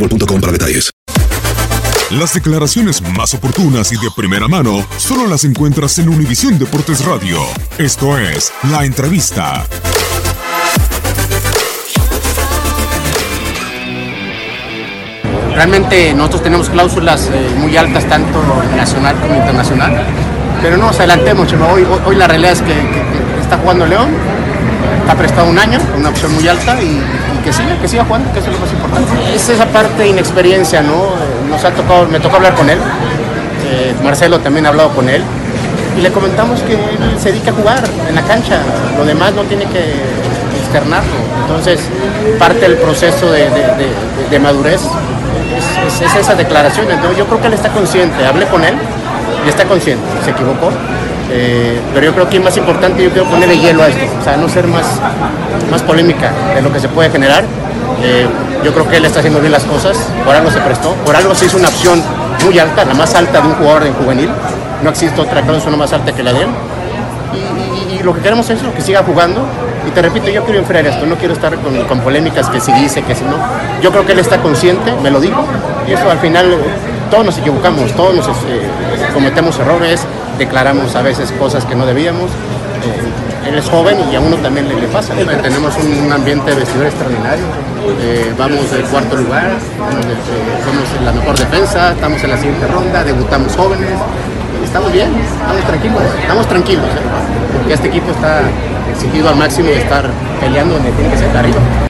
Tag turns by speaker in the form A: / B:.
A: boostmobile.com para detalles.
B: Las declaraciones más oportunas y de primera mano solo las encuentras en Univisión Deportes Radio. Esto es La Entrevista.
C: Realmente nosotros tenemos cláusulas eh, muy altas, tanto nacional como internacional, pero no nos adelantemos. Hoy, hoy, hoy la realidad es que, que- que está jugando León, está prestado un año, una opción muy alta y, que siga, que siga jugando, que eso es lo más importante. Es esa parte de inexperiencia, ¿no? Nos ha tocado, me tocó hablar con él, eh, Marcelo también ha hablado con él, y le comentamos que él se dedica a jugar en la cancha, lo demás no tiene que externarlo. Entonces, parte del proceso de, madurez es- es esa declaración. Entonces, yo creo que él está consciente, hablé con él y está consciente, se equivocó. Eh, pero yo creo que más importante, yo quiero ponerle hielo a esto, o sea, no ser más, más polémica de lo que se puede generar. Eh, yo creo que él está haciendo bien las cosas, por algo se prestó, por algo se hizo una opción muy alta, la más alta de un jugador en juvenil. No existe otra cláusula más alta que la de él. Y, lo que queremos es que siga jugando. Y te repito, yo quiero enfriar esto, no quiero estar con, con polémicas que si dice, que si no. Yo creo que él está consciente, me lo dijo, y eso al final todos nos equivocamos, todos nos este, cometemos errores, declaramos a veces cosas que no debíamos. Eh, él es joven y a uno también le, pasa. Tenemos un, ambiente vestidor extraordinario. Eh, vamos del cuarto lugar, eh, somos la mejor defensa, estamos en la siguiente ronda, debutamos jóvenes. Estamos bien, estamos tranquilos, estamos tranquilos, ¿eh? porque este equipo está exigido al máximo de estar peleando donde tiene que ser arriba.